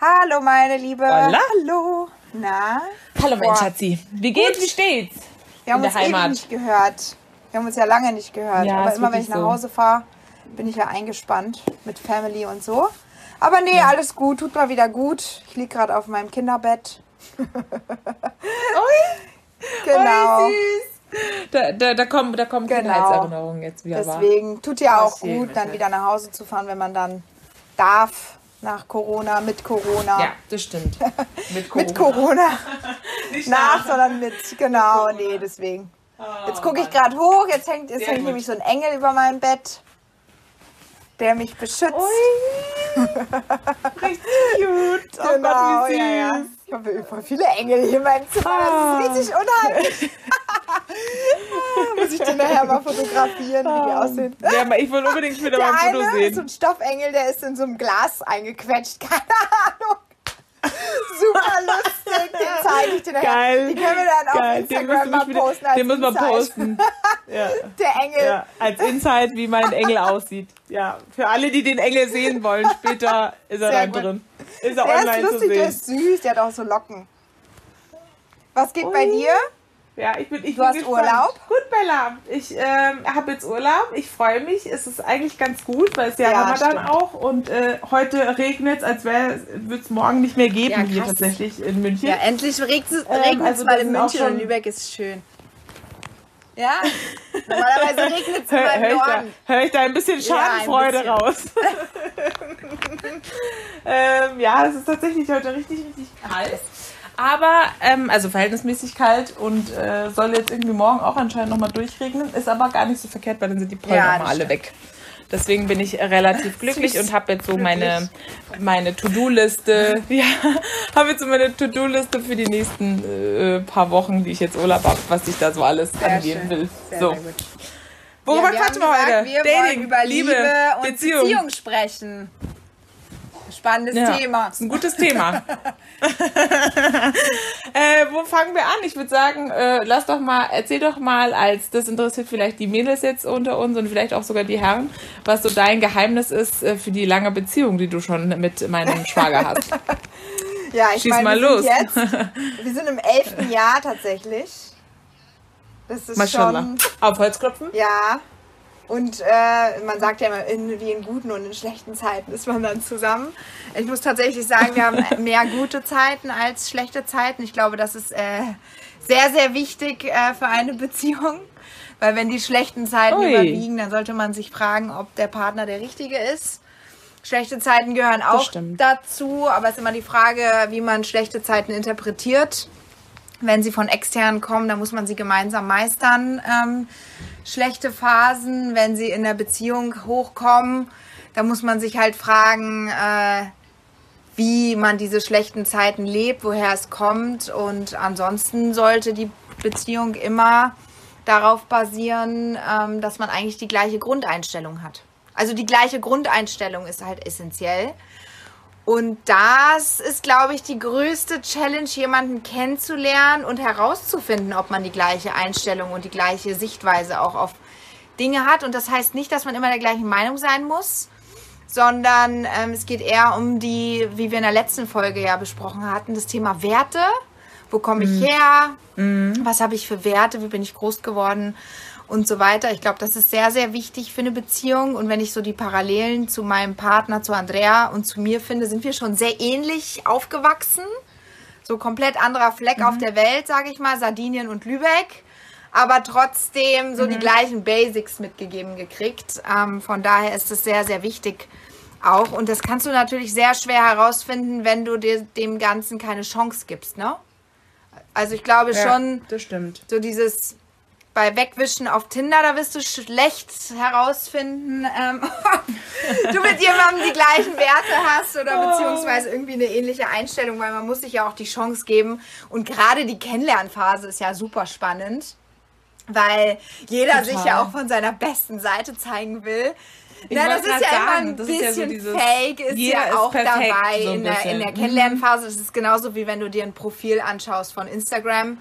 Hallo, meine Liebe. Hola. Hallo. Na? Hallo, mein. Schatzi. Wie geht's? Gut. Wie steht's? Wir haben in uns ewig Heimat. nicht gehört. Wir haben uns ja lange nicht gehört. Ja, Aber immer wenn ich nach. Hause fahre, bin ich ja eingespannt mit Family und so. Aber nee, alles gut. Tut mal wieder gut. Ich liege gerade auf meinem Kinderbett. Genau. Oh, süß. Da, da, da kommen, da kommen Genau. Kindheitserinnerungen jetzt wieder wahr. Deswegen tut ja auch gut, dann wieder nach Hause zu fahren, wenn man dann darf. Nach Corona, mit Corona. Ja, das stimmt. Mit Corona. Mit Corona. Nicht nach, sondern mit, genau, nee, deswegen. Jetzt gucke ich gerade hoch, jetzt hängt, jetzt Sehr hängt gut. nämlich so ein Engel über meinem Bett, der mich beschützt. Ui. Richtig cute. Oh genau, Gott, wie süß. ja, ja. Ich habe voll viele Engel hier in meinem Zimmer, Ah. das ist richtig unheimlich. Muss ich den nachher mal fotografieren, wie die aussehen. Ja, aber ich will unbedingt wieder Der mal ein Foto eine ist so sehen. ein Stoffengel, der ist in so einem Glas eingequetscht. Keine Ahnung. Super lustig. Den zeige ich dir nachher. Geil. Die können wir dann auf Geil, den Instagram mal posten. Als den müssen wir posten. Ja, Der Engel. ja, als Insight, wie mein Engel aussieht. Ja, für alle, die den Engel sehen wollen, später ist er Sehr dann gut. drin. Ist er Der online ist zu lustig, der sehen. ist süß, der hat auch so Locken. Was geht bei Ui. dir? Ja, ich bin, ich Du bin hast gespannt. Urlaub? Gut, Bella. Ich ähm, habe jetzt Urlaub. Ich freue mich. Es ist eigentlich ganz gut, weil es ja, Ja, Ramadan stimmt. auch und äh, heute regnet es, als würde es morgen nicht mehr geben Ja, hier tatsächlich in München. Ja, endlich regnet es Ähm, also mal in München und Lübeck ist schön. Ja, normalerweise regnet es immer im hör, ich da, Norden. hör ich da ein bisschen Ja, ein Schadenfreude bisschen. raus? ähm, ja, es ist tatsächlich heute richtig, richtig kalt. Aber, ähm, also verhältnismäßig kalt und äh, soll jetzt irgendwie morgen auch anscheinend nochmal durchregnen. Ist aber gar nicht so verkehrt, weil dann sind die Pollen Ja, mal alle weg. Deswegen bin ich relativ glücklich und habe jetzt so meine, meine To-Do-Liste. Ja, habe jetzt so meine To-Do-Liste für die nächsten äh, paar Wochen, die ich jetzt Urlaub habe, was ich da so alles Sehr angehen schön. will. Sehr, so. sehr gut. Worüber Ja, wir quatschen wir heute? Wir wollen über Liebe, und Beziehung. Beziehung, sprechen. Spannendes Ja, Thema. Ist ein gutes Thema. äh, wo fangen wir an? Ich würde sagen, äh, lass doch mal, erzähl doch mal, als das interessiert vielleicht die Mädels jetzt unter uns und vielleicht auch sogar die Herren, was so dein Geheimnis ist äh, für die lange Beziehung, die du schon mit meinem Schwager hast. Ja, ich Schieß meine, mal wir los. sind jetzt, wir sind im elften Jahr tatsächlich. Das ist Maschallah. schon, Auf Holz klopfen? ja. Und äh, man sagt ja immer, in, wie in guten und in schlechten Zeiten ist man dann zusammen. Ich muss tatsächlich sagen, wir haben mehr gute Zeiten als schlechte Zeiten. Ich glaube, das ist äh, sehr, sehr wichtig äh, für eine Beziehung. Weil wenn die schlechten Zeiten Ui. überwiegen, dann sollte man sich fragen, ob der Partner der richtige ist. Schlechte Zeiten gehören auch dazu, aber es ist immer die Frage, wie man schlechte Zeiten interpretiert. Wenn sie von extern kommen, dann muss man sie gemeinsam meistern. Ähm, schlechte Phasen, wenn sie in der Beziehung hochkommen, dann muss man sich halt fragen, äh, wie man diese schlechten Zeiten lebt, woher es kommt. Und ansonsten sollte die Beziehung immer darauf basieren, ähm, dass man eigentlich die gleiche Grundeinstellung hat. Also die gleiche Grundeinstellung ist halt essentiell. Und das ist, glaube ich, die größte Challenge, jemanden kennenzulernen und herauszufinden, ob man die gleiche Einstellung und die gleiche Sichtweise auch auf Dinge hat. Und das heißt nicht, dass man immer der gleichen Meinung sein muss, sondern ähm, es geht eher um die, wie wir in der letzten Folge ja besprochen hatten, das Thema Werte. Wo komme ich her? Was habe ich für Werte? Wie bin ich groß geworden? Und so weiter. Ich glaube, das ist sehr, sehr wichtig für eine Beziehung. Und wenn ich so die Parallelen zu meinem Partner, zu Andrea und zu mir finde, sind wir schon sehr ähnlich aufgewachsen. So komplett anderer Fleck auf der Welt, sage ich mal, Sardinien und Lübeck. Aber trotzdem so die gleichen Basics mitgegeben gekriegt. Ähm, von daher ist es sehr, sehr wichtig auch. Und das kannst du natürlich sehr schwer herausfinden, wenn du dir dem Ganzen keine Chance gibst, ne? Also ich glaube schon, das stimmt. so dieses bei Wegwischen auf Tinder, da wirst du schlecht herausfinden, ähm, ob du mit jemandem die gleichen Werte hast oder beziehungsweise irgendwie eine ähnliche Einstellung, weil man muss sich ja auch die Chance geben. Und gerade die Kennenlernphase ist ja super spannend, weil jeder Total. sich ja auch von seiner besten Seite zeigen will. Ich Na, das ist ja grad immer sagen, ein das ist ja so bisschen dieses, fake, ist ja ist auch perfekt, dabei so in, der, in bisschen. der. Kennenlernphase. Es ist genauso wie wenn du dir ein Profil anschaust von Instagram.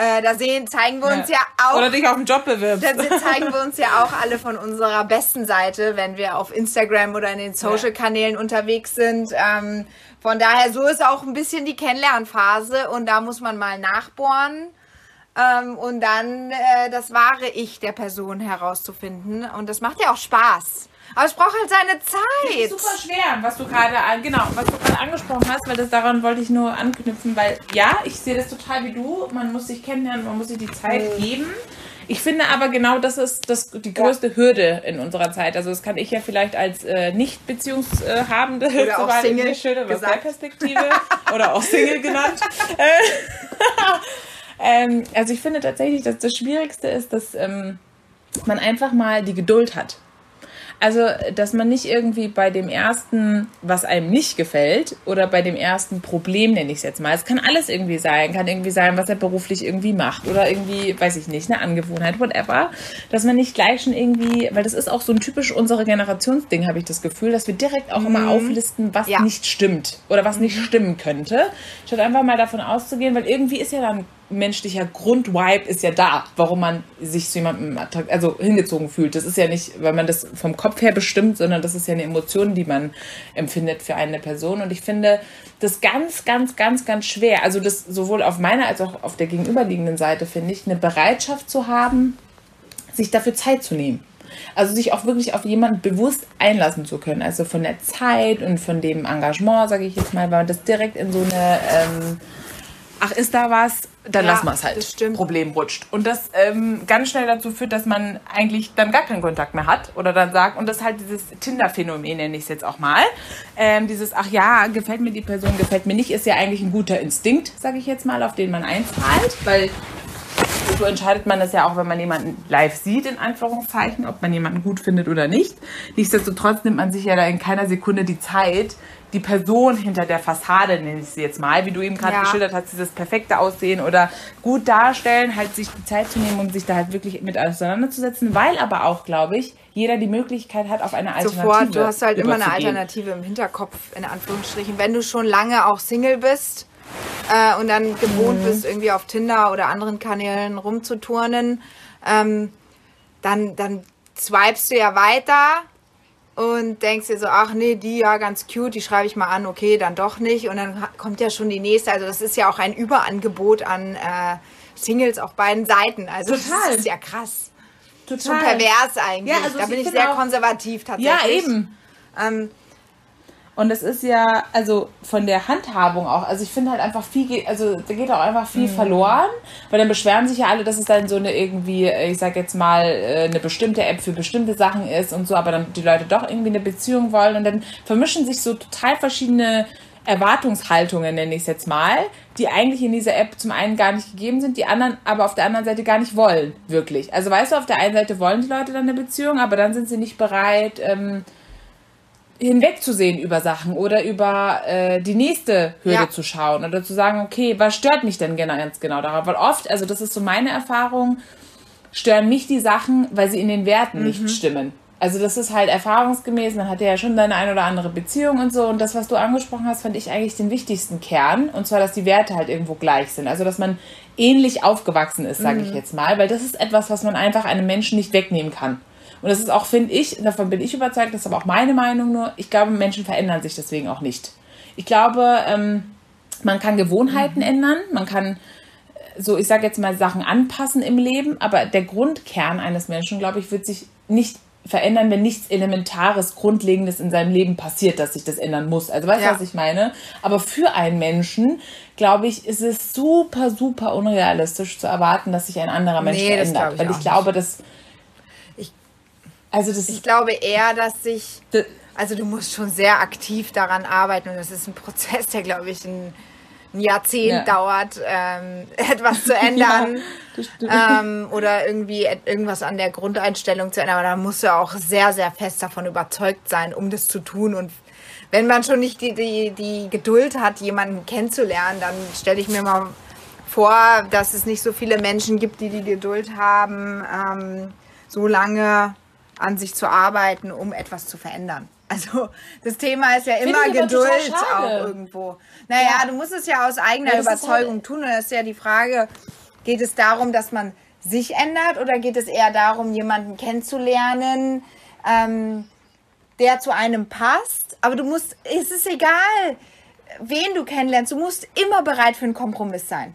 Äh, da sehen, zeigen wir uns ja, ja auch. Oder dich auf den Job bewirbst. Da zeigen wir uns ja auch alle von unserer besten Seite, wenn wir auf Instagram oder in den Social-Kanälen ja. unterwegs sind. Ähm, von daher, so ist auch ein bisschen die Kennenlernphase und da muss man mal nachbohren. Ähm, und dann äh, das wahre Ich der Person herauszufinden. Und das macht ja auch Spaß. Aber es braucht halt seine Zeit. Das ist super schwer, was du gerade genau, was du gerade angesprochen hast, weil das daran wollte ich nur anknüpfen, weil ja, ich sehe das total wie du. Man muss sich kennenlernen, man muss sich die Zeit mhm. geben. Ich finde aber genau, das ist das, die größte. Hürde in unserer Zeit. Also das kann ich ja vielleicht als äh, nicht beziehungshabende oder auch Single der Perspektive oder auch Single genannt. ähm, also ich finde tatsächlich, dass das Schwierigste ist, dass ähm, man einfach mal die Geduld hat. Also, dass man nicht irgendwie bei dem ersten, was einem nicht gefällt, oder bei dem ersten Problem, nenne ich es jetzt mal. Es kann alles irgendwie sein. Kann irgendwie sein, was er beruflich irgendwie macht. Oder irgendwie, weiß ich nicht, eine Angewohnheit, whatever. Dass man nicht gleich schon irgendwie, weil das ist auch so ein typisch unsere Generationsding, habe ich das Gefühl, dass wir direkt auch mhm. immer auflisten, was ja. nicht stimmt. Oder was nicht stimmen könnte. Statt einfach mal davon auszugehen, weil irgendwie ist ja dann menschlicher Grundvibe ist ja da, warum man sich zu jemandem also hingezogen fühlt. Das ist ja nicht, weil man das vom Kopf her bestimmt, sondern das ist ja eine Emotion, die man empfindet für eine Person. Und ich finde das ganz, ganz, ganz, ganz schwer. Also das sowohl auf meiner als auch auf der gegenüberliegenden Seite finde ich, eine Bereitschaft zu haben, sich dafür Zeit zu nehmen. Also sich auch wirklich auf jemanden bewusst einlassen zu können. Also von der Zeit und von dem Engagement, sage ich jetzt mal, weil man das direkt in so eine ähm, ach, ist da was, dann ja, lassen wir es halt. Problem rutscht. Und das ähm, ganz schnell dazu führt, dass man eigentlich dann gar keinen Kontakt mehr hat oder dann sagt, und das ist halt dieses Tinder-Phänomen, nenne ich es jetzt auch mal. Ähm, dieses, ach ja, gefällt mir die Person, gefällt mir nicht, ist ja eigentlich ein guter Instinkt, sage ich jetzt mal, auf den man einzahlt, weil so entscheidet man das ja auch, wenn man jemanden live sieht, in Anführungszeichen, ob man jemanden gut findet oder nicht. Nichtsdestotrotz nimmt man sich ja da in keiner Sekunde die Zeit, die Person hinter der Fassade, nenne ich sie jetzt mal, wie du eben gerade ja. geschildert hast, dieses perfekte Aussehen oder gut darstellen, halt sich die Zeit zu nehmen, um sich da halt wirklich mit auseinanderzusetzen, weil aber auch, glaube ich, jeder die Möglichkeit hat, auf eine Alternative Sofort, du hast halt immer eine Alternative im Hinterkopf, in Anführungsstrichen. Wenn du schon lange auch Single bist äh, und dann gewohnt mhm. bist, irgendwie auf Tinder oder anderen Kanälen rumzuturnen, ähm, dann, dann swipest du ja weiter und denkst dir so, ach nee, die ja ganz cute, die schreibe ich mal an, okay, dann doch nicht. Und dann kommt ja schon die nächste. Also das ist ja auch ein Überangebot an äh, Singles auf beiden Seiten. Also Total. das ist ja krass. Total. Schon pervers eigentlich. Ja, also da bin ich sehr konservativ tatsächlich. Ja, eben. Ähm, und es ist ja, also von der Handhabung auch, also ich finde halt einfach viel, also da geht auch einfach viel mhm. verloren, weil dann beschweren sich ja alle, dass es dann so eine irgendwie, ich sag jetzt mal, äh, eine bestimmte App für bestimmte Sachen ist und so, aber dann die Leute doch irgendwie eine Beziehung wollen und dann vermischen sich so total verschiedene Erwartungshaltungen, nenne ich es jetzt mal, die eigentlich in dieser App zum einen gar nicht gegeben sind, die anderen aber auf der anderen Seite gar nicht wollen, wirklich. Also weißt du, auf der einen Seite wollen die Leute dann eine Beziehung, aber dann sind sie nicht bereit, ähm, hinwegzusehen über Sachen oder über äh, die nächste Hürde ja. zu schauen oder zu sagen, okay, was stört mich denn ganz genau daran? Weil oft, also das ist so meine Erfahrung, stören mich die Sachen, weil sie in den Werten mhm. nicht stimmen. Also das ist halt erfahrungsgemäß, man hat ja schon deine ein oder andere Beziehung und so. Und das, was du angesprochen hast, fand ich eigentlich den wichtigsten Kern. Und zwar, dass die Werte halt irgendwo gleich sind. Also dass man ähnlich aufgewachsen ist, sage mhm. ich jetzt mal. Weil das ist etwas, was man einfach einem Menschen nicht wegnehmen kann. Und das ist auch, finde ich, davon bin ich überzeugt, das ist aber auch meine Meinung nur, ich glaube, Menschen verändern sich deswegen auch nicht. Ich glaube, ähm, man kann Gewohnheiten mhm. ändern, man kann so, ich sage jetzt mal, Sachen anpassen im Leben, aber der Grundkern eines Menschen, glaube ich, wird sich nicht verändern, wenn nichts Elementares, Grundlegendes in seinem Leben passiert, dass sich das ändern muss. Also weißt du, ja. was ich meine? Aber für einen Menschen, glaube ich, ist es super, super unrealistisch zu erwarten, dass sich ein anderer Mensch nee, verändert. Ich weil ich glaube, dass also das ich glaube eher, dass sich, also du musst schon sehr aktiv daran arbeiten und das ist ein Prozess, der glaube ich ein, ein Jahrzehnt ja. dauert, ähm, etwas zu ändern ja, ähm, oder irgendwie irgendwas an der Grundeinstellung zu ändern. Aber da musst du auch sehr, sehr fest davon überzeugt sein, um das zu tun und wenn man schon nicht die, die, die Geduld hat, jemanden kennenzulernen, dann stelle ich mir mal vor, dass es nicht so viele Menschen gibt, die die Geduld haben, ähm, so lange an sich zu arbeiten, um etwas zu verändern. Also das Thema ist ja immer Geduld auch irgendwo. Naja, ja. du musst es ja aus eigener halt Überzeugung halt tun. Und das ist ja die Frage, Geht es darum, dass man sich ändert oder geht es eher darum, jemanden kennenzulernen, ähm, der zu einem passt? Aber du musst, es ist egal, wen du kennenlernst, du musst immer bereit für einen Kompromiss sein.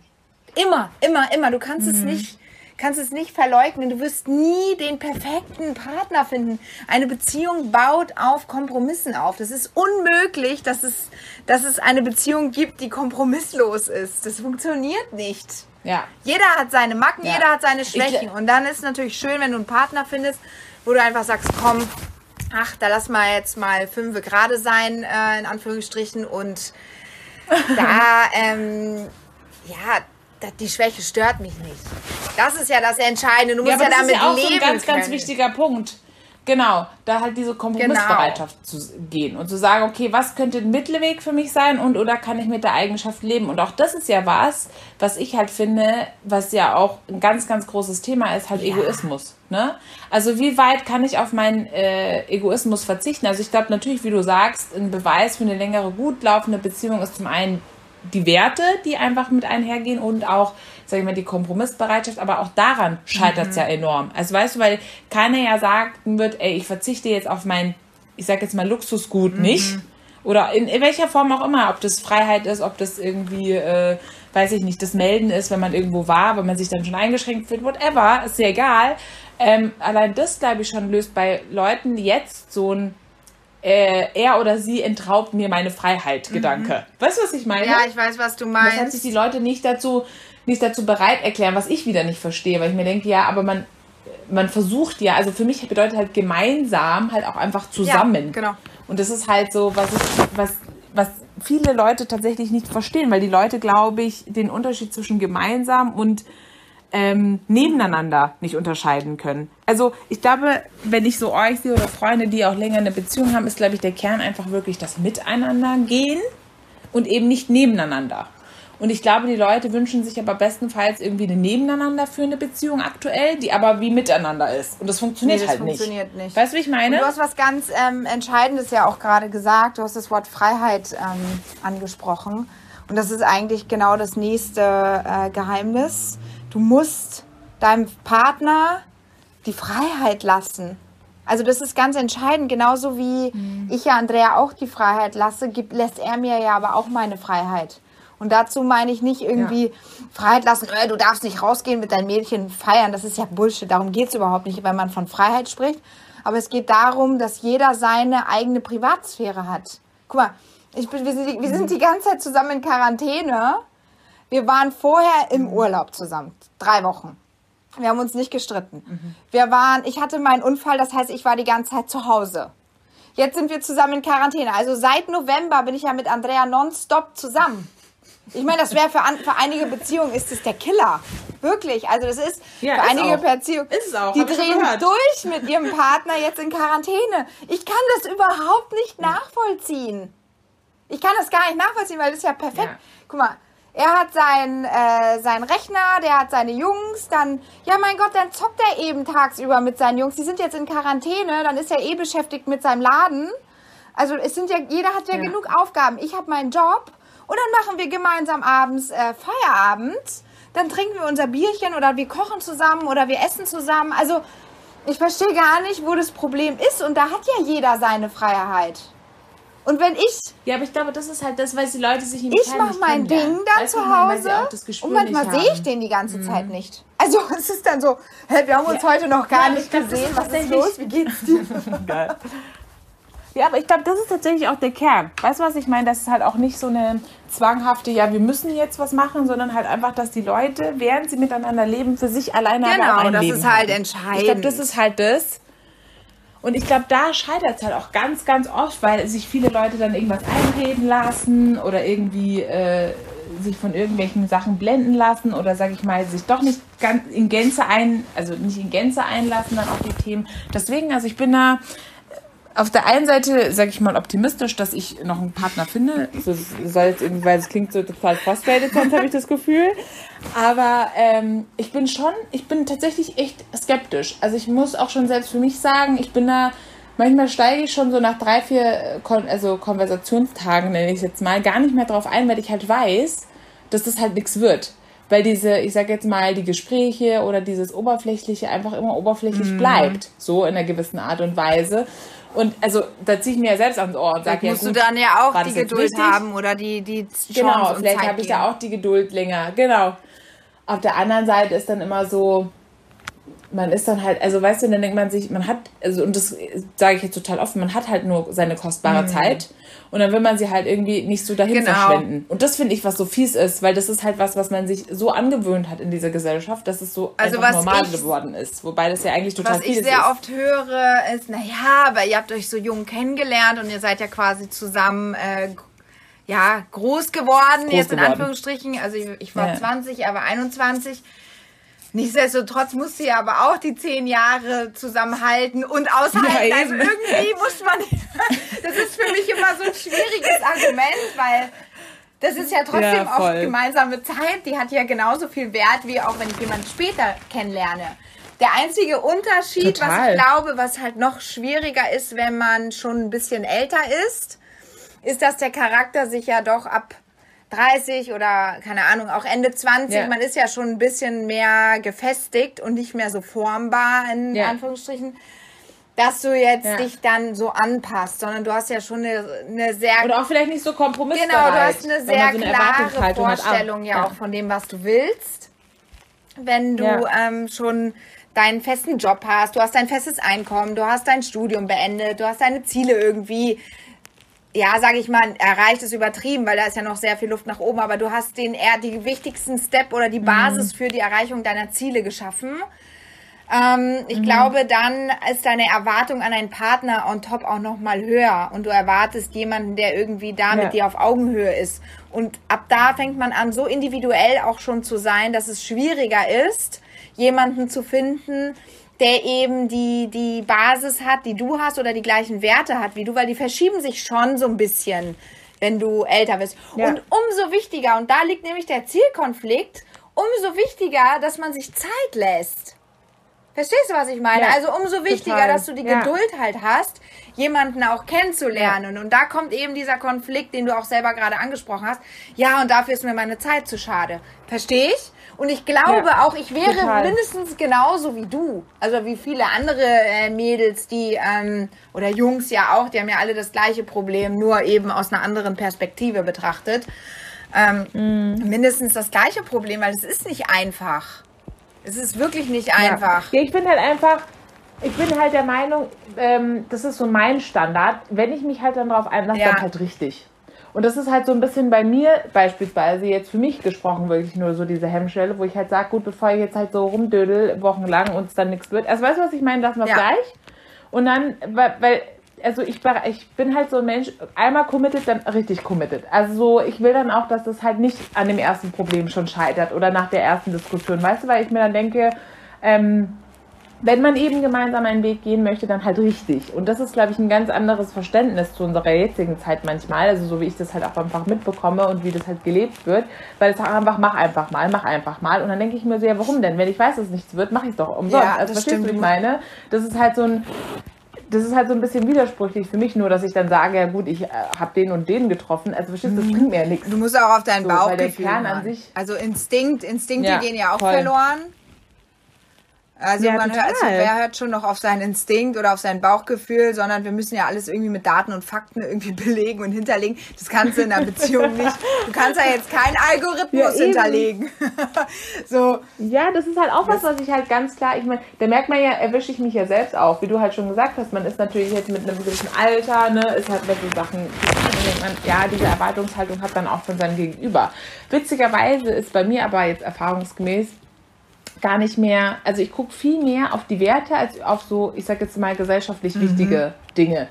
Immer, immer, immer. Du kannst mhm. es nicht kannst es nicht verleugnen. Du wirst nie den perfekten Partner finden. Eine Beziehung baut auf Kompromissen auf. Das ist unmöglich, dass es, dass es eine Beziehung gibt, die kompromisslos ist. Das funktioniert nicht. Ja. Jeder hat seine Macken, ja. jeder hat seine Schwächen. Ich, und dann ist es natürlich schön, wenn du einen Partner findest, wo du einfach sagst, komm, ach, da lass mal jetzt mal fünf gerade sein, äh, in Anführungsstrichen. Und da, ähm, ja, die Schwäche stört mich nicht. Das ist ja das Entscheidende. Du musst ja, ja damit leben. Das ist ja auch so ein ganz, können. ganz wichtiger Punkt. Genau, da halt diese Kompromissbereitschaft genau. zu gehen und zu sagen, okay, was könnte ein Mittelweg für mich sein und oder kann ich mit der Eigenschaft leben? Und auch das ist ja was, was ich halt finde, was ja auch ein ganz, ganz großes Thema ist, halt ja. Egoismus. Ne? Also wie weit kann ich auf meinen äh, Egoismus verzichten? Also ich glaube natürlich, wie du sagst, ein Beweis für eine längere gut laufende Beziehung ist zum einen die Werte, die einfach mit einhergehen und auch, sag ich mal, die Kompromissbereitschaft, aber auch daran scheitert es mhm. ja enorm. Also weißt du, weil keiner ja sagen wird, ey, ich verzichte jetzt auf mein, ich sag jetzt mal, Luxusgut mhm. nicht. Oder in, in, welcher Form auch immer, ob das Freiheit ist, ob das irgendwie, äh, weiß ich nicht, das Melden ist, wenn man irgendwo war, wenn man sich dann schon eingeschränkt fühlt, whatever, ist ja egal. Ähm, allein das, glaube ich, schon löst bei Leuten jetzt so ein äh, er oder sie entraubt mir meine Freiheit, Gedanke. Mhm. Weißt du, was ich meine? Ja, ich weiß, was du meinst. Das hat sich die Leute nicht dazu, nicht dazu bereit erklären, was ich wieder nicht verstehe, weil ich mir denke, ja, aber man, man versucht ja, also für mich bedeutet halt gemeinsam halt auch einfach zusammen. Ja, genau. Und das ist halt so, was ich, was, was viele Leute tatsächlich nicht verstehen, weil die Leute, glaube ich, den Unterschied zwischen gemeinsam und ähm, nebeneinander nicht unterscheiden können. Also ich glaube, wenn ich so euch sehe oder Freunde, die auch länger eine Beziehung haben, ist, glaube ich, der Kern einfach wirklich das Miteinander gehen und eben nicht nebeneinander. Und ich glaube, die Leute wünschen sich aber bestenfalls irgendwie eine nebeneinander führende Beziehung aktuell, die aber wie miteinander ist. Und das funktioniert nee, das halt funktioniert nicht. nicht. Weißt du, wie ich meine? Und du hast was ganz ähm, Entscheidendes ja auch gerade gesagt. Du hast das Wort Freiheit ähm, angesprochen. Und das ist eigentlich genau das nächste äh, Geheimnis. Du musst deinem Partner die Freiheit lassen. Also das ist ganz entscheidend, genauso wie mhm. ich ja Andrea auch die Freiheit lasse, gibt, lässt er mir ja aber auch meine Freiheit. Und dazu meine ich nicht irgendwie ja. Freiheit lassen, äh, du darfst nicht rausgehen mit deinen Mädchen feiern, das ist ja Bullshit, darum geht es überhaupt nicht, wenn man von Freiheit spricht. Aber es geht darum, dass jeder seine eigene Privatsphäre hat. Guck mal, ich bin, wir, sind, wir sind die ganze Zeit zusammen in Quarantäne wir waren vorher im mhm. Urlaub zusammen, drei Wochen. Wir haben uns nicht gestritten. Mhm. Wir waren, ich hatte meinen Unfall, das heißt, ich war die ganze Zeit zu Hause. Jetzt sind wir zusammen in Quarantäne. Also seit November bin ich ja mit Andrea nonstop zusammen. Ich meine, das wäre für, für einige Beziehungen ist es der Killer. Wirklich. Also das ist ja, für ist einige Beziehungen. Ist es auch. Die drehen durch mit ihrem Partner jetzt in Quarantäne. Ich kann das überhaupt nicht nachvollziehen. Ich kann das gar nicht nachvollziehen, weil das ist ja perfekt. Ja. Guck mal, er hat seinen äh, sein Rechner, der hat seine Jungs, dann, ja mein Gott, dann zockt er eben tagsüber mit seinen Jungs. Die sind jetzt in Quarantäne, dann ist er eh beschäftigt mit seinem Laden. Also es sind ja, jeder hat ja, ja. genug Aufgaben. Ich habe meinen Job und dann machen wir gemeinsam abends äh, Feierabend. Dann trinken wir unser Bierchen oder wir kochen zusammen oder wir essen zusammen. Also ich verstehe gar nicht, wo das Problem ist und da hat ja jeder seine Freiheit. Und wenn ich. Ja, aber ich glaube, das ist halt das, weil die Leute sich nicht Ich mache mein Ding dann weißt zu Hause. und manchmal sehe ich den die ganze mhm. Zeit nicht. Also es ist dann so, hey, wir haben uns ja. heute noch gar ja, nicht glaub, gesehen. Was ist los? Wie geht's dir? Geil. Ja, aber ich glaube, das ist tatsächlich auch der Kern. Weißt du, was ich meine? Das ist halt auch nicht so eine zwanghafte, ja, wir müssen jetzt was machen, sondern halt einfach, dass die Leute, während sie miteinander leben, für sich alleine genau, ein das Leben ist halt haben. entscheidend. Ich glaube, das ist halt das. Und ich glaube, da scheitert es halt auch ganz, ganz oft, weil sich viele Leute dann irgendwas einreden lassen oder irgendwie äh, sich von irgendwelchen Sachen blenden lassen oder sage ich mal, sich doch nicht ganz in Gänze ein, also nicht in Gänze einlassen dann auf die Themen. Deswegen, also ich bin da auf der einen Seite, sage ich mal, optimistisch, dass ich noch einen Partner finde. Das soll jetzt irgendwie, weil es klingt so total frustrated, sonst habe ich das Gefühl. Aber ähm, ich bin schon, ich bin tatsächlich echt skeptisch. Also ich muss auch schon selbst für mich sagen, ich bin da, manchmal steige ich schon so nach drei, vier Kon also Konversationstagen, nenne ich es jetzt mal, gar nicht mehr drauf ein, weil ich halt weiß, dass das halt nichts wird. weil diese, ich sag jetzt mal, die Gespräche oder dieses Oberflächliche einfach immer oberflächlich mhm. bleibt, so in einer gewissen Art und Weise. Und also da ziehe ich mir ja selbst ans Ohr und sage ja, musst gut, du dann ja auch die Geduld haben oder die die Chance Genau, vielleicht habe ich da auch die Geduld länger. Genau. Auf der anderen Seite ist dann immer so, man ist dann halt, also weißt du, dann denkt man sich, man hat, also und das sage ich jetzt total offen, man hat halt nur seine kostbare mhm. Zeit und dann will man sie halt irgendwie nicht so dahin genau. verschwenden. Und das finde ich, was so fies ist, weil das ist halt was, was man sich so angewöhnt hat in dieser Gesellschaft, dass es so also normal ich, geworden ist. Wobei das ja eigentlich total fies ist. Was ich sehr ist. oft höre, ist, naja, aber ihr habt euch so jung kennengelernt und ihr seid ja quasi zusammen äh, ja, groß geworden, groß jetzt in Anführungsstrichen. Also ich, ich war ja. 20, er war 21. Nichtsdestotrotz musste ja aber auch die zehn Jahre zusammenhalten und aushalten. Ja, also irgendwie muss man. das ist für mich immer so ein schwieriges Argument, weil das ist ja trotzdem ja, oft gemeinsame Zeit. Die hat ja genauso viel Wert, wie auch wenn ich jemanden später kennenlerne. Der einzige Unterschied, Total. was ich glaube, was halt noch schwieriger ist, wenn man schon ein bisschen älter ist, ist, dass der Charakter sich ja doch ab 30 oder keine Ahnung, auch Ende 20, ja. man ist ja schon ein bisschen mehr gefestigt und nicht mehr so formbar in ja. Anführungsstrichen, dass du jetzt ja. dich dann so anpasst, sondern du hast ja schon eine, eine sehr oder auch vielleicht nicht so kompromissbereit. Genau, du hast eine sehr so eine klare Vorstellung hat. ja auch von dem, was du willst. Wenn du ähm, schon deinen festen Job hast, du hast dein festes Einkommen, du hast dein Studium beendet, du hast deine Ziele irgendwie ja, sage ich mal, erreicht ist übertrieben, weil da ist ja noch sehr viel Luft nach oben, aber du hast den eher die wichtigsten Step oder die Basis mhm. für die Erreichung deiner Ziele geschaffen. Ähm, ich mhm. glaube, dann ist deine Erwartung an einen Partner on top auch noch mal höher und du erwartest jemanden, der irgendwie da mit dir auf Augenhöhe ist. Und ab da fängt man an, so individuell auch schon zu sein, dass es schwieriger ist, jemanden zu finden, der eben die, die Basis hat, die du hast oder die gleichen Werte hat wie du, weil die verschieben sich schon so ein bisschen, wenn du älter bist. Ja. Und umso wichtiger, und da liegt nämlich der Zielkonflikt, umso wichtiger, dass man sich Zeit lässt. Verstehst du, was ich meine? Ja, also umso wichtiger, total. dass du die ja. Geduld halt hast, jemanden auch kennenzulernen. Ja. Und da kommt eben dieser Konflikt, den du auch selber gerade angesprochen hast. Ja, und dafür ist mir meine Zeit zu schade. Verstehe ich? Und ich glaube ja, auch, ich wäre total. mindestens genauso wie du. Also wie viele andere äh, Mädels, die, ähm, oder Jungs ja auch, die haben ja alle das gleiche Problem, nur eben aus einer anderen Perspektive betrachtet. Ähm, mm. Mindestens das gleiche Problem, weil es ist nicht einfach. Es ist wirklich nicht einfach. Ja, ich bin halt einfach, ich bin halt der Meinung, ähm, das ist so mein Standard. Wenn ich mich halt dann darauf einlasse, ja. dann halt richtig. Und das ist halt so ein bisschen bei mir beispielsweise jetzt für mich gesprochen, wirklich nur so diese Hemmschwelle, wo ich halt sage, gut, bevor ich jetzt halt so rumdödel wochenlang und es dann nichts wird. Also weißt du, was ich meine? Lassen wir ja. gleich. Und dann, weil, weil also ich, ich bin halt so ein Mensch, einmal committed, dann richtig committed. Also so, ich will dann auch, dass das halt nicht an dem ersten Problem schon scheitert oder nach der ersten Diskussion. Weißt du, weil ich mir dann denke, ähm, wenn man eben gemeinsam einen Weg gehen möchte, dann halt richtig. Und das ist, glaube ich, ein ganz anderes Verständnis zu unserer jetzigen Zeit manchmal. Also so wie ich das halt auch einfach mitbekomme und wie das halt gelebt wird. Weil es einfach, mach einfach mal, mach einfach mal. Und dann denke ich mir so, ja, warum denn? Wenn ich weiß, dass es nichts wird, mache ich es doch umsonst. Ja, also verstehst du, wie ich meine? Das ist halt so ein das ist halt so ein bisschen widersprüchlich für mich, nur dass ich dann sage, ja gut, ich äh, habe den und den getroffen. Also verstehst du, das bringt mir ja nichts. Du musst auch auf deinen so, Bauchgefühl an sich. Also Instinkt, Instinkte ja, gehen ja auch voll. verloren. Also ja, man hört, also wer hört schon noch auf seinen Instinkt oder auf sein Bauchgefühl, sondern wir müssen ja alles irgendwie mit Daten und Fakten irgendwie belegen und hinterlegen. Das kannst du in einer Beziehung nicht. Du kannst ja jetzt keinen Algorithmus ja, hinterlegen. so. Ja, das ist halt auch was, was ich halt ganz klar, ich meine, da merkt man ja, erwische ich mich ja selbst auch, wie du halt schon gesagt hast, man ist natürlich jetzt mit einem gewissen Alter, ne, ist halt welche Sachen, man, ja, diese Erwartungshaltung hat dann auch von seinem Gegenüber. Witzigerweise ist bei mir aber jetzt erfahrungsgemäß gar nicht mehr, also ich gucke viel mehr auf die Werte als auf so, ich sag jetzt mal, gesellschaftlich mhm. wichtige Dinge.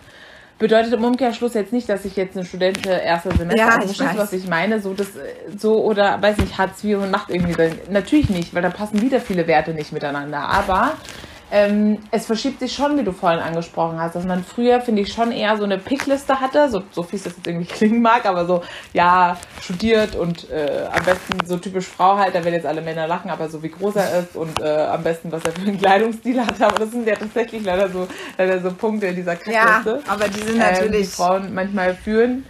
Bedeutet im Umkehrschluss jetzt nicht, dass ich jetzt eine Studentin erster Semester, ja, also verstehst was ich meine? So, das, so oder weiß nicht, Hartz IV und macht irgendwie, natürlich nicht, weil da passen wieder viele Werte nicht miteinander. Aber ähm, es verschiebt sich schon, wie du vorhin angesprochen hast, dass man früher, finde ich, schon eher so eine Pickliste hatte, so, so fies das jetzt irgendwie klingen mag, aber so, ja, studiert und äh, am besten so typisch Frau halt, da werden jetzt alle Männer lachen, aber so wie groß er ist und äh, am besten, was er für einen Kleidungsstil hat, aber das sind ja tatsächlich leider so, leider so Punkte in dieser Kackliste. Ja, aber die sind natürlich... Ähm, die Frauen manchmal führen.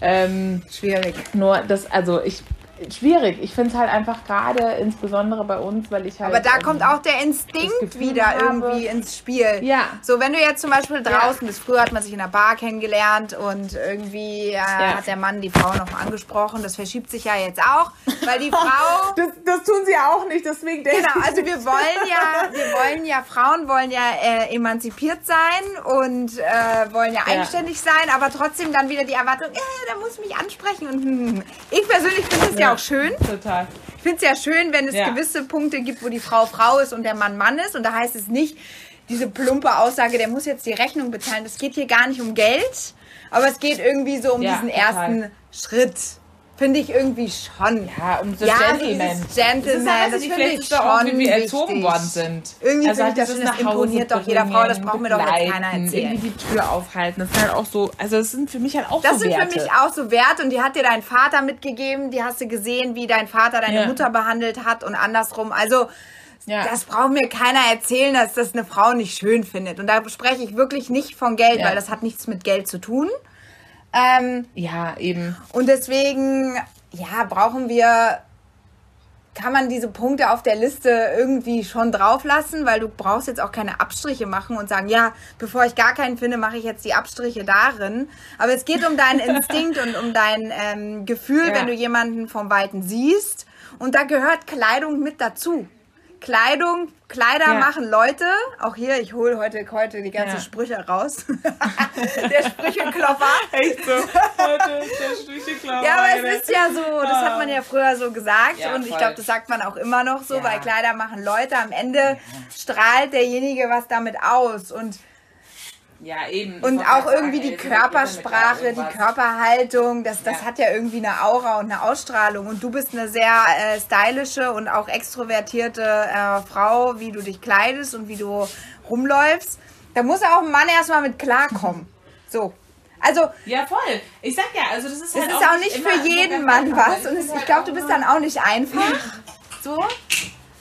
Ähm, Schwierig. Nur das, also ich schwierig. Ich finde es halt einfach gerade insbesondere bei uns, weil ich halt. Aber da ähm, kommt auch der Instinkt wieder habe. irgendwie ins Spiel. Ja. So, wenn du jetzt zum Beispiel draußen ja. bist, früher hat man sich in einer Bar kennengelernt und irgendwie äh, ja. hat der Mann die Frau noch angesprochen. Das verschiebt sich ja jetzt auch, weil die Frau. das, das tun sie auch nicht, deswegen Genau, also wir wollen ja, wir wollen ja, Frauen wollen ja äh, emanzipiert sein und äh, wollen ja eigenständig sein, aber trotzdem dann wieder die Erwartung, äh, der muss mich ansprechen. Und hm, hm, hm. ich persönlich finde es ja. Auch schön. Total. Ich finde es ja schön, wenn es ja. gewisse Punkte gibt, wo die Frau Frau ist und der Mann Mann ist. Und da heißt es nicht, diese plumpe Aussage, der muss jetzt die Rechnung bezahlen. Es geht hier gar nicht um Geld, aber es geht irgendwie so um ja, diesen total. ersten Schritt. Finde ich irgendwie schon. Ja, um so ja, Gentleman. Gentleman, das, das finde ich schon wie wir erzogen worden sind. Irgendwie also halt, das, das, das imponiert doch jeder Frau, das braucht mir doch jetzt keiner erzählen. Irgendwie die Tür aufhalten, das ist halt auch so, also das sind für mich halt auch das so Werte. Das sind für mich auch so Werte und die hat dir dein Vater mitgegeben, die hast du gesehen, wie dein Vater deine ja. Mutter behandelt hat und andersrum. Also ja. Das braucht mir keiner erzählen, dass das eine Frau nicht schön findet. Und da spreche ich wirklich nicht von Geld, ja. weil das hat nichts mit Geld zu tun. Ähm, ja, eben. Und deswegen, ja, brauchen wir, kann man diese Punkte auf der Liste irgendwie schon drauf lassen, weil du brauchst jetzt auch keine Abstriche machen und sagen, ja, bevor ich gar keinen finde, mache ich jetzt die Abstriche darin. Aber es geht um deinen Instinkt und um dein ähm, Gefühl, ja. wenn du jemanden vom Weiten siehst. Und da gehört Kleidung mit dazu. Kleidung, Kleider ja. machen Leute. Auch hier, ich hole heute, heute die ganzen ja. Sprüche raus. der Sprücheklopfer. Echt so. Heute ist der Sprücheklopfer. Ja, aber es ist ja so, das hat man ja früher so gesagt ja, und ich glaube, das sagt man auch immer noch so, weil Kleider machen Leute. Am Ende strahlt derjenige was damit aus und ja, eben. Und auch irgendwie die Körpersprache, die Körperhaltung, das, das ja. hat ja irgendwie eine Aura und eine Ausstrahlung. Und du bist eine sehr äh, stylische und auch extrovertierte äh, Frau, wie du dich kleidest und wie du rumläufst. Da muss auch ein Mann erstmal mit klarkommen. So. Also, ja, voll. Ich sag ja, also das ist halt Das ist auch nicht für jeden Mann was. Und ich glaube, du bist dann auch nicht einfach. So.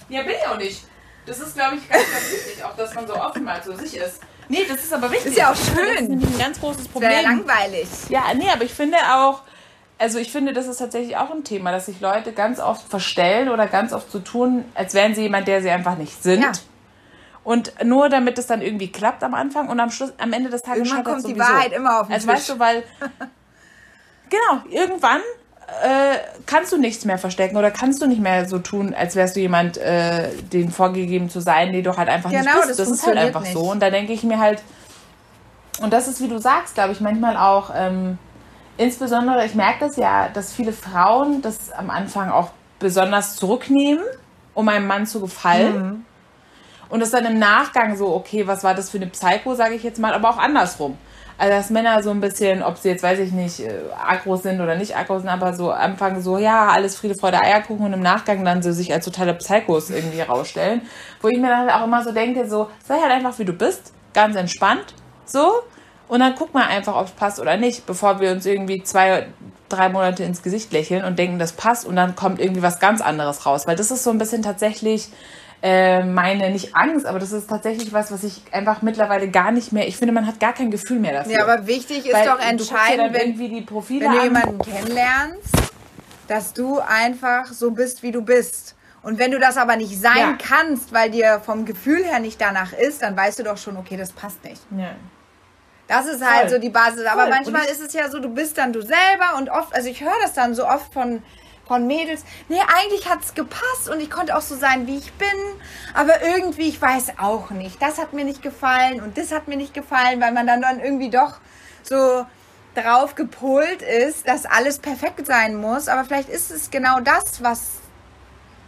Ja, bin ich auch nicht. Das ist, glaube ich, ganz, ganz wichtig, auch dass man so offen mal zu sich ist. Nee, das ist aber wichtig. Ist ja auch schön. Das ist ein ganz großes Problem. Sehr langweilig. Ja, nee, aber ich finde auch, also ich finde, das ist tatsächlich auch ein Thema, dass sich Leute ganz oft verstellen oder ganz oft so tun, als wären sie jemand, der sie einfach nicht sind. Ja. Und nur damit es dann irgendwie klappt am Anfang und am Schluss, am Ende des Tages Irgendwann kommt die Wahrheit immer auf den Also Tisch. weißt du, weil genau, irgendwann äh, kannst du nichts mehr verstecken oder kannst du nicht mehr so tun, als wärst du jemand, äh, den vorgegeben zu sein, den du halt einfach genau, nicht bist. Das, das ist halt einfach nicht. so. Und da denke ich mir halt, und das ist, wie du sagst, glaube ich, manchmal auch, ähm, insbesondere, ich merke das ja, dass viele Frauen das am Anfang auch besonders zurücknehmen, um einem Mann zu gefallen. Mhm. Und das dann im Nachgang so, okay, was war das für eine Psycho, sage ich jetzt mal, aber auch andersrum. Also dass Männer so ein bisschen, ob sie jetzt, weiß ich nicht, äh, aggro sind oder nicht aggro sind, aber so anfangen so, ja, alles Friede, Freude, Eierkuchen und im Nachgang dann so sich als totale Psychos irgendwie rausstellen. Wo ich mir dann auch immer so denke, so, sei halt einfach wie du bist, ganz entspannt, so. Und dann guck mal einfach, ob es passt oder nicht, bevor wir uns irgendwie zwei, drei Monate ins Gesicht lächeln und denken, das passt und dann kommt irgendwie was ganz anderes raus. Weil das ist so ein bisschen tatsächlich äh, meine, nicht Angst, aber das ist tatsächlich was, was ich einfach mittlerweile gar nicht mehr, ich finde, man hat gar kein Gefühl mehr dafür. Ja, aber wichtig ist Weil doch entscheidend, wenn, die Profile wenn du jemanden kennenlernst, dass du einfach so bist, wie du bist. Und wenn du das aber nicht sein ja. kannst, weil dir vom Gefühl her nicht danach ist, dann weißt du doch schon, okay, das passt nicht. Ja. Das ist halt Voll. so die Basis. Aber Voll. manchmal ist es ja so, du bist dann du selber und oft, also ich höre das dann so oft von von Mädels. Nee, eigentlich hat es gepasst und ich konnte auch so sein, wie ich bin. Aber irgendwie, ich weiß auch nicht. Das hat mir nicht gefallen und das hat mir nicht gefallen, weil man dann, dann irgendwie doch so drauf gepolt ist, dass alles perfekt sein muss. Aber vielleicht ist es genau das, was,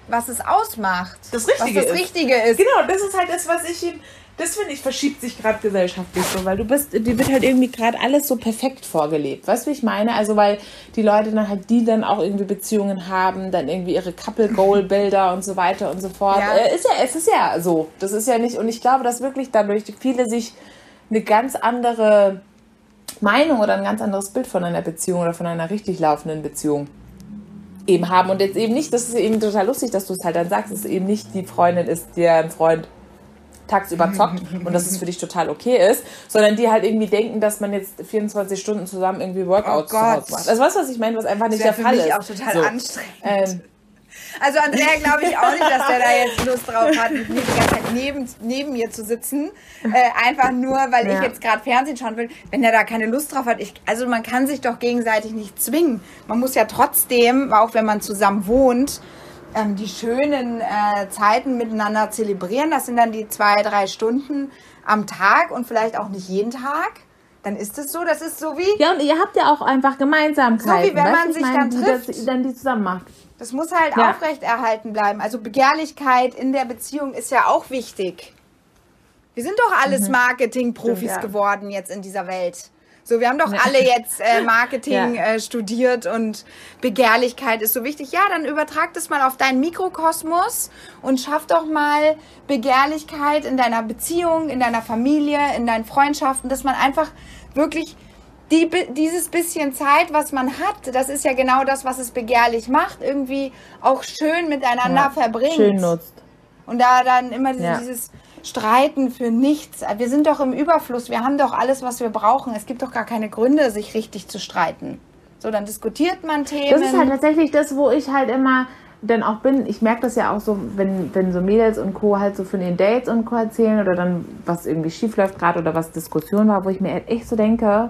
was es ausmacht. Das Richtige, was das ist. Richtige ist. Genau, das ist halt das, was ich ihm das finde ich, verschiebt sich gerade gesellschaftlich so, weil du bist, dir wird halt irgendwie gerade alles so perfekt vorgelebt. Weißt du, wie ich meine? Also, weil die Leute dann halt, die dann auch irgendwie Beziehungen haben, dann irgendwie ihre Couple-Goal-Bilder und so weiter und so fort. Ja. Äh, ist ja, es ist ja so. Das ist ja nicht, und ich glaube, dass wirklich dadurch viele sich eine ganz andere Meinung oder ein ganz anderes Bild von einer Beziehung oder von einer richtig laufenden Beziehung eben haben. Und jetzt eben nicht, das ist eben total lustig, dass du es halt dann sagst, dass es eben nicht die Freundin ist, der ein Freund tagsüber zockt und dass es für dich total okay ist, sondern die halt irgendwie denken, dass man jetzt 24 Stunden zusammen irgendwie Workouts Oh macht. Also weißt du, was ich meine, was einfach nicht der Fall mich ist. auch total So. anstrengend. Ähm, Also Andrea glaube ich auch nicht, dass der da jetzt Lust drauf hat, mit mir die ganze Zeit neben, neben mir zu sitzen. Äh, einfach nur, weil ich Ja. jetzt gerade Fernsehen schauen will. Wenn er da keine Lust drauf hat, ich, also man kann sich doch gegenseitig nicht zwingen. Man muss ja trotzdem, auch wenn man zusammen wohnt, ähm, die schönen äh, Zeiten miteinander zelebrieren. Das sind dann die zwei, drei Stunden am Tag und vielleicht auch nicht jeden Tag. Dann ist es so, das ist so wie, ja, und ihr habt ja auch einfach Gemeinsamkeiten. So wie wenn man sich meine, dann die, trifft. Das, dann die zusammen macht. Das muss halt Ja. aufrechterhalten bleiben. Also Begehrlichkeit in der Beziehung ist ja auch wichtig. Wir sind doch alles Marketing-Profis Stimmt, ja. geworden jetzt in dieser Welt. So, wir haben doch alle jetzt äh, Marketing Ja. äh, studiert und Begehrlichkeit ist so wichtig. Ja, dann übertrag das mal auf deinen Mikrokosmos und schaff doch mal Begehrlichkeit in deiner Beziehung, in deiner Familie, in deinen Freundschaften, dass man einfach wirklich die, dieses bisschen Zeit, was man hat, das ist ja genau das, was es begehrlich macht, irgendwie auch schön miteinander Ja, verbringt. Schön nutzt. Und da dann immer diese- Ja. dieses Streiten für nichts. Wir sind doch im Überfluss. Wir haben doch alles, was wir brauchen. Es gibt doch gar keine Gründe, sich richtig zu streiten. So, dann diskutiert man Themen. Das ist halt tatsächlich das, wo ich halt immer dann auch bin. Ich merke das ja auch so, wenn, wenn so Mädels und Co. halt so von den Dates und Co. erzählen oder dann was irgendwie schief läuft gerade oder was Diskussion war, wo ich mir halt echt so denke,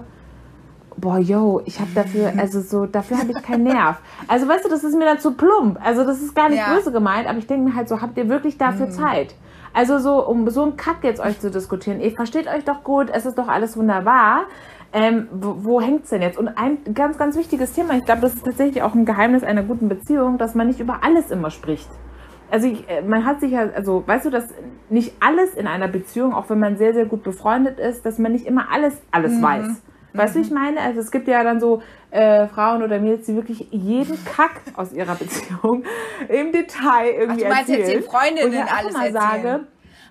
boah, yo, ich habe dafür, also so, dafür habe ich keinen Nerv. Also weißt du, das ist mir dann zu plump. Also das ist gar nicht Ja. böse gemeint, aber ich denke mir halt so, habt ihr wirklich dafür Zeit? Also so, um so einen Kack jetzt euch zu diskutieren. Ihr versteht euch doch gut, es ist doch alles wunderbar. Ähm, wo, wo hängt's denn jetzt? Und ein ganz, ganz wichtiges Thema, ich glaube, das ist tatsächlich auch ein Geheimnis einer guten Beziehung, dass man nicht über alles immer spricht. Also ich, äh, man hat sich ja, also weißt du, dass nicht alles in einer Beziehung, auch wenn man sehr, sehr gut befreundet ist, dass man nicht immer alles, alles weiß. Weißt du, wie ich meine? Also es gibt ja dann so äh, Frauen oder Mädels, die wirklich jeden Kack aus ihrer Beziehung im Detail irgendwie Ach, du meinst jetzt erzählen. den Freundinnen Und alles immer erzählen? sage,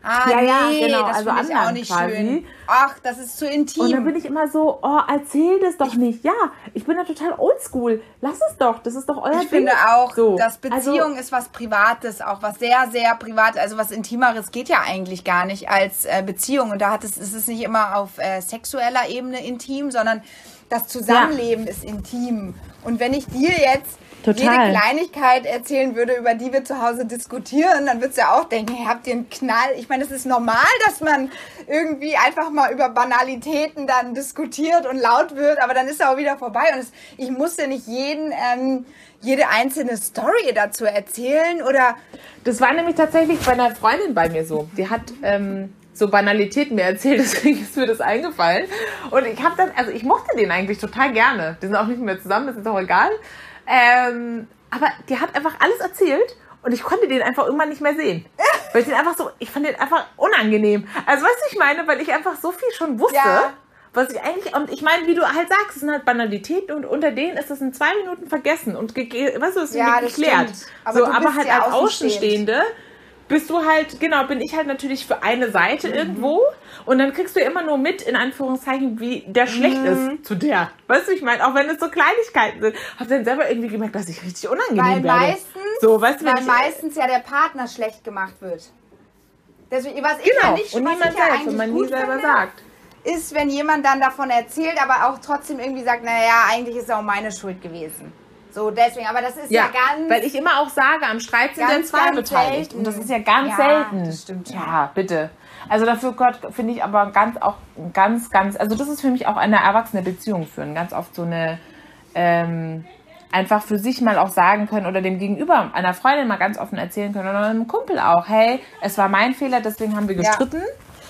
ah, Ja, ja, nee, genau, das also ich auch nicht quasi. schön. Ach, das ist zu intim. und dann bin ich immer so, oh, erzähl das doch nicht. Ja, ich bin da total oldschool. Lass es doch, das ist doch euer Ich Ding. finde auch, So, dass Beziehung also- ist was Privates, auch was sehr, sehr privat, also was Intimeres geht ja eigentlich gar nicht als äh, Beziehung. Und da hat es, es ist nicht immer auf äh, sexueller Ebene intim, sondern das Zusammenleben ist intim. Und wenn ich dir jetzt Total. jede Kleinigkeit erzählen würde, über die wir zu Hause diskutieren, dann würdest du ja auch denken, hey, habt ihr einen Knall? Ich meine, es ist normal, dass man irgendwie einfach mal über Banalitäten dann diskutiert und laut wird, aber dann ist er auch wieder vorbei. Und es, ich musste nicht jeden, ähm, jede einzelne Story dazu erzählen oder Das war nämlich tatsächlich bei einer Freundin bei mir so. Die hat ähm, so Banalitäten mir erzählt, deswegen ist mir das eingefallen. Und ich habe dann, also ich mochte den eigentlich total gerne. Die sind auch nicht mehr zusammen, das ist auch egal. Ähm, aber die hat einfach alles erzählt und ich konnte den einfach irgendwann nicht mehr sehen. Weil ich den einfach so, ich fand den einfach unangenehm. Also weißt du, ich meine, weil ich einfach so viel schon wusste. Ja. Was ich eigentlich, und ich meine, wie du halt sagst, es sind halt Banalitäten und unter denen ist das in zwei Minuten vergessen und weißt du, es ist Ja, geklärt. Aber so, aber halt als außenstehend. Außenstehende bist du halt, genau, bin ich halt natürlich für eine Seite Mhm. irgendwo und dann kriegst du immer nur mit, in Anführungszeichen, wie der schlecht Mhm. ist zu der. Weißt du, ich meine, auch wenn es so Kleinigkeiten sind, hab dann selber irgendwie gemerkt, dass ich richtig unangenehm weil werde. meistens, so, weißt du, weil ich, meistens ja der Partner schlecht gemacht wird. Deswegen, was ich ja genau, nicht und niemand ich ja selbst, wenn man nie selber finde, sagt. ist, wenn jemand dann davon erzählt, aber auch trotzdem irgendwie sagt, naja, eigentlich ist es auch meine Schuld gewesen. So, deswegen, aber das ist ja, Ja, ganz. weil ich immer auch sage, am Streit sind ja ganz, zwei beteiligt. selten. Und das ist ja ganz Ja, selten. das stimmt. Ja, bitte. Also dafür Gott finde ich aber ganz auch ganz, ganz, also das ist für mich auch eine erwachsene Beziehung führen. Ganz oft so eine ähm, einfach für sich mal auch sagen können oder dem Gegenüber einer Freundin mal ganz offen erzählen können oder einem Kumpel auch, hey, es war mein Fehler, deswegen haben wir Ja.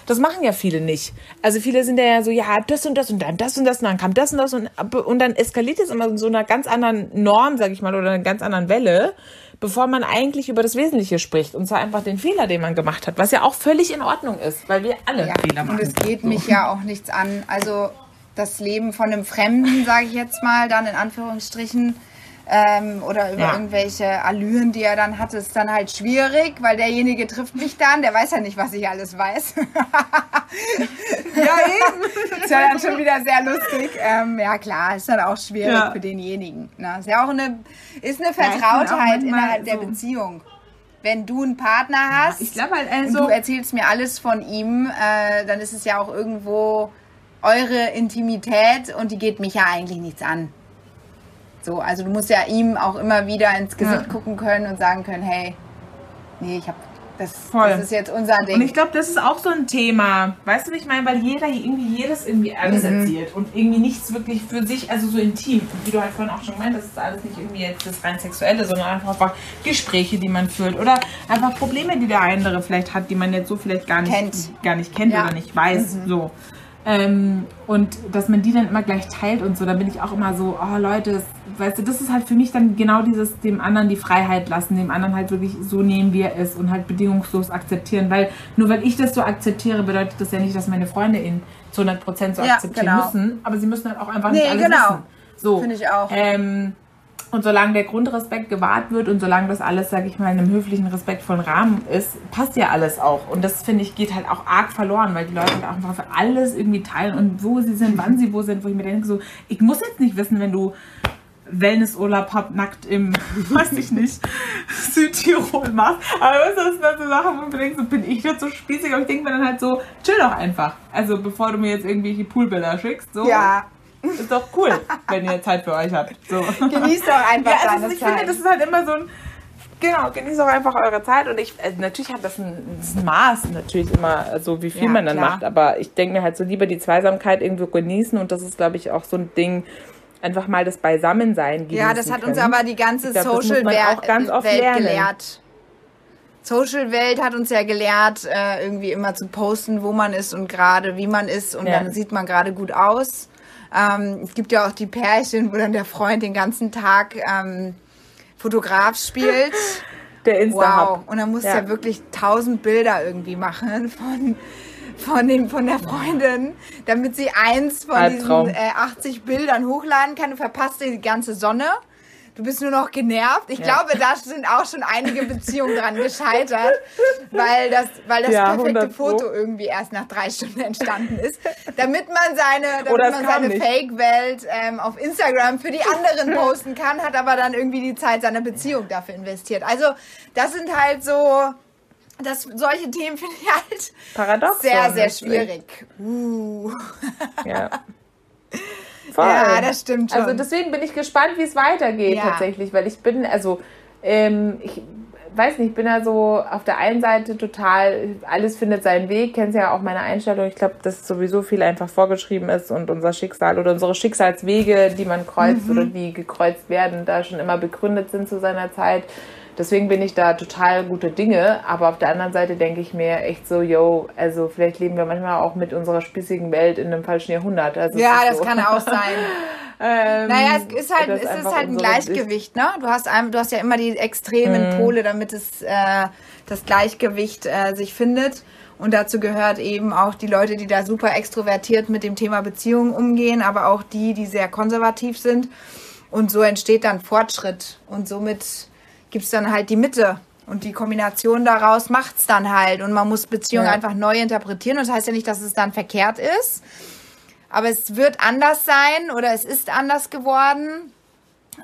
Das machen ja viele nicht. Also viele sind ja so, ja, das und das und dann das und das und dann kam das und das und, und dann eskaliert es immer in so einer ganz anderen Norm, sag ich mal, oder einer ganz anderen Welle, bevor man eigentlich über das Wesentliche spricht. Und zwar einfach den Fehler, den man gemacht hat, was ja auch völlig in Ordnung ist, weil wir alle ja, Fehler machen. und es geht mich ja auch nichts an. Also das Leben von einem Fremden, sage ich jetzt mal, dann in Anführungsstrichen, ähm, oder über Ja. irgendwelche Allüren, die er dann hatte, ist dann halt schwierig, weil derjenige trifft mich dann, der weiß ja nicht, was ich alles weiß. ja, eben. Ist ja dann schon wieder sehr lustig. Ähm, ja, klar, ist dann auch schwierig Ja. für denjenigen. Ne? Ist ja auch eine, ist eine Vertrautheit manchmal innerhalb der so- Beziehung. wenn du einen Partner hast ich glaube halt, und also. du erzählst mir alles von ihm, äh, dann ist es ja auch irgendwo eure Intimität und die geht mich ja eigentlich nichts an. So, also du musst ja ihm auch immer wieder ins Gesicht Ja. gucken können und sagen können, hey, nee, ich habe das, das ist jetzt unser Ding. Und ich glaube, das ist auch so ein Thema. Weißt du, wie ich meine? Weil jeder hier irgendwie jedes irgendwie alles Mhm. erzählt und irgendwie nichts wirklich für sich, also so intim. Und wie du halt vorhin auch schon gemeint hast, das ist alles nicht irgendwie jetzt das rein sexuelle, sondern einfach, einfach Gespräche, die man führt oder einfach Probleme, die der andere vielleicht hat, die man jetzt so vielleicht gar nicht Kennt. gar nicht kennt Ja. oder nicht weiß. So. Ähm, und dass man die dann immer gleich teilt und so, da bin ich auch immer so, oh Leute, das, weißt du, das ist halt für mich dann genau dieses, dem anderen die Freiheit lassen, dem anderen halt wirklich so nehmen, wie er ist und halt bedingungslos akzeptieren, weil nur weil ich das so akzeptiere, bedeutet das ja nicht, dass meine Freunde ihn zu 100% so Ja, akzeptieren genau. müssen, aber sie müssen halt auch einfach Nee, nicht alles genau. wissen. So. Finde ich auch. Ähm, und solange der Grundrespekt gewahrt wird und solange das alles, sag ich mal, in einem höflichen, respektvollen Rahmen ist, passt ja alles auch. Und das, finde ich, geht halt auch arg verloren, weil die Leute halt auch einfach für alles irgendwie teilen und wo sie sind, wann sie wo sind, wo ich mir denke, so, ich muss jetzt nicht wissen, wenn du Wellnessurlaub habt, nackt im, weiß ich nicht, Südtirol machst. Aber das sind dann so Sachen, wo ich denke, so bin ich jetzt so spießig, aber ich denke mir dann halt so, chill doch einfach. Also bevor du mir jetzt irgendwelche Poolbilder schickst, so. ja, Ist doch cool, wenn ihr Zeit für euch habt. So. genieß doch einfach Ja, also ich finde, Zeit. das ist halt immer so ein. Genau, genießt auch einfach eure Zeit. Und ich, also natürlich hat das ein, das ein Maß, natürlich immer so, wie viel Ja, man dann klar. macht. Aber ich denke mir halt so lieber die Zweisamkeit irgendwo genießen. Und das ist, glaube ich, auch so ein Ding, einfach mal das Beisammensein genießen Ja, das hat uns können. aber die ganze Ich glaub, das muss man Social-Welt auch ganz oft Welt lernen. gelehrt. Social-Welt hat uns ja gelehrt, äh, irgendwie immer zu posten, wo man ist und gerade wie man ist. Und Ja. dann sieht man gerade gut aus. Ähm, es gibt ja auch die Pärchen, wo dann der Freund den ganzen Tag ähm, Fotograf spielt. Der Insta-Hub. Wow. Und dann musst du Ja. ja wirklich tausend Bilder irgendwie machen von, von, dem, von der Freundin, damit sie eins von Albtraum. diesen äh, 80 Bildern hochladen kann. Du verpasst dir die ganze Sonne. Du bist nur noch genervt. Ich Ja. glaube, da sind auch schon einige Beziehungen dran gescheitert, weil das, weil das Ja, perfekte 100 Pro. Foto irgendwie erst nach drei Stunden entstanden ist. Damit man seine, damit man seine. Fake-Welt ähm, auf Instagram für die anderen posten kann, hat aber dann irgendwie die Zeit seiner Beziehung dafür investiert. Also das sind halt so, das, solche Themen finde ich halt Paradox. sehr, sehr schwierig. Uh. Ja. Voll. Ja, das stimmt schon. Also deswegen bin ich gespannt, wie es weitergeht Ja. tatsächlich, weil ich bin, also ähm, ich weiß nicht, ich bin ja so auf der einen Seite total, alles findet seinen Weg, kennst ja auch meine Einstellung. Ich glaube, dass sowieso viel einfach vorgeschrieben ist und unser Schicksal oder unsere Schicksalswege, die man kreuzt oder die gekreuzt werden, da schon immer begründet sind zu seiner Zeit. Deswegen bin ich da total gute Dinge, aber auf der anderen Seite denke ich mir echt so, yo, also vielleicht leben wir manchmal auch mit unserer spießigen Welt in einem falschen Jahrhundert. Also ja, das so. kann auch sein. Ähm, Naja, es ist halt, es ist halt ein Gleichgewicht, ne? Du hast, einem, du hast ja immer die extremen Mhm. Pole, damit es äh, das Gleichgewicht äh, sich findet. Und dazu gehört eben auch die Leute, die da super extrovertiert mit dem Thema Beziehungen umgehen, aber auch die, die sehr konservativ sind. Und so entsteht dann Fortschritt. Und somit gibt's dann halt die Mitte. Und die Kombination daraus macht's dann halt. Und man muss Beziehungen Ja. einfach neu interpretieren. Und das heißt ja nicht, dass es dann verkehrt ist. Aber es wird anders sein oder es ist anders geworden.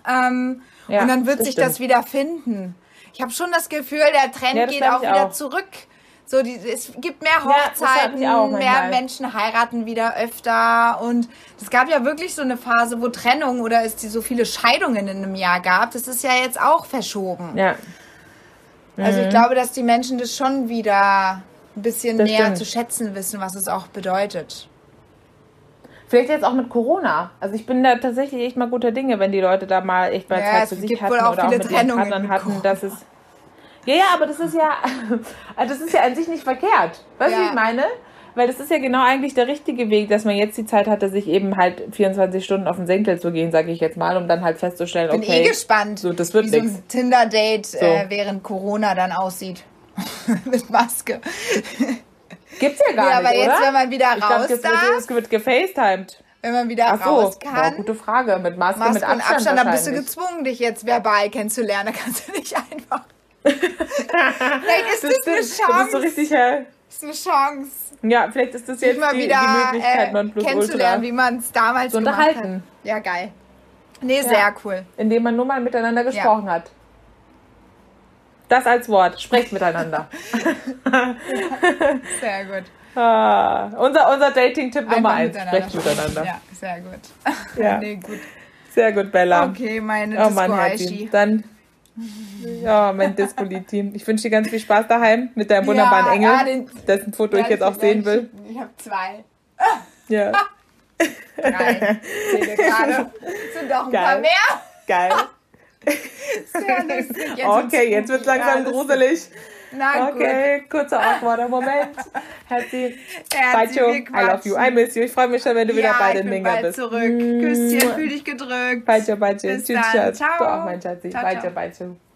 Ähm, Ja, und dann wird das sich stimmt. das wieder finden. Ich habe schon das Gefühl, der Trend Ja, geht auch wieder auch. zurück. So, die, es gibt mehr Hochzeiten, ich auch mehr. Menschen heiraten wieder öfter. Und es gab ja wirklich so eine Phase, wo Trennung oder es die so viele Scheidungen in einem Jahr gab. Das ist ja jetzt auch verschoben. Ja, Also ich glaube, dass die Menschen das schon wieder ein bisschen Mhm. Das näher stimmt. zu schätzen wissen, was es auch bedeutet. vielleicht jetzt auch mit Corona. Also ich bin da tatsächlich echt mal guter Dinge, wenn die Leute da mal echt mal Ja, Zeit für sich hatten oder auch mit ihren Trennungen Partnern mit hatten, dass es ja, ja, aber das ist ja, also das ist ja an sich nicht verkehrt. Weißt du, wie Ja. ich meine? Weil das ist ja genau eigentlich der richtige Weg, dass man jetzt die Zeit hatte, sich eben halt 24 Stunden auf den Senkel zu gehen, sage ich jetzt mal, um dann halt festzustellen, Bin okay, eh gespannt, so, das wird wie so nix. ein Tinder-Date äh, So. während Corona dann aussieht. Mit Maske. gibt's ja gar Ja, aber nicht, jetzt, oder? wenn man wieder ich raus glaube, es darf, wird, es wird gefacetimed. wenn man wieder Ach so, raus kann, gute Frage. Mit Maske, mit Maske und Abstand, Abstand, dann bist du gezwungen, dich jetzt verbal kennenzulernen. Da kannst du nicht einfach. Vielleicht ist das, Das eine stimmt. Du bist so Chance. richtig, äh, Das ist eine Chance, ja, vielleicht ist das jetzt mal die, die wieder Möglichkeit, äh, Nonplusultra. kennenzulernen, wie man es damals unterhalten. hat. Ja, geil. Nee, sehr cool. indem man nur mal miteinander gesprochen hat. Das als Wort. Sprecht miteinander. Sehr gut. Ah, unser unser Dating-Tipp Nummer eins. miteinander Sprecht miteinander. Ja, sehr gut. Ja. nee, gut. Sehr gut, Bella. Okay, meine Oh Mann. Dann. Ja, mein Disco-Team. Ich wünsche dir ganz viel Spaß daheim mit deinem wunderbaren Ja, Engel, ja, den- dessen Foto ich jetzt auch sehen will. Ich habe zwei. Ja, Drei. Gerade. Sind doch ein paar Geil. mehr. geil. Sehr lustig. Jetzt Okay, jetzt wird's langsam Ja, das- Na gut. Okay, kurzer awkwarder Moment. Herzi, Herzi, Baicho, wir I love you. I miss you. Ich freue mich schon, wenn du wieder ja, bei ich den Minga bist. zurück. Küsschen, fühl dich gedrückt. Baicho, Baicho. Bis Tschüss, dann. Schatz. Ciao. Du auch, mein Schatzi. Ciao, Baicho, ciao. Baicho.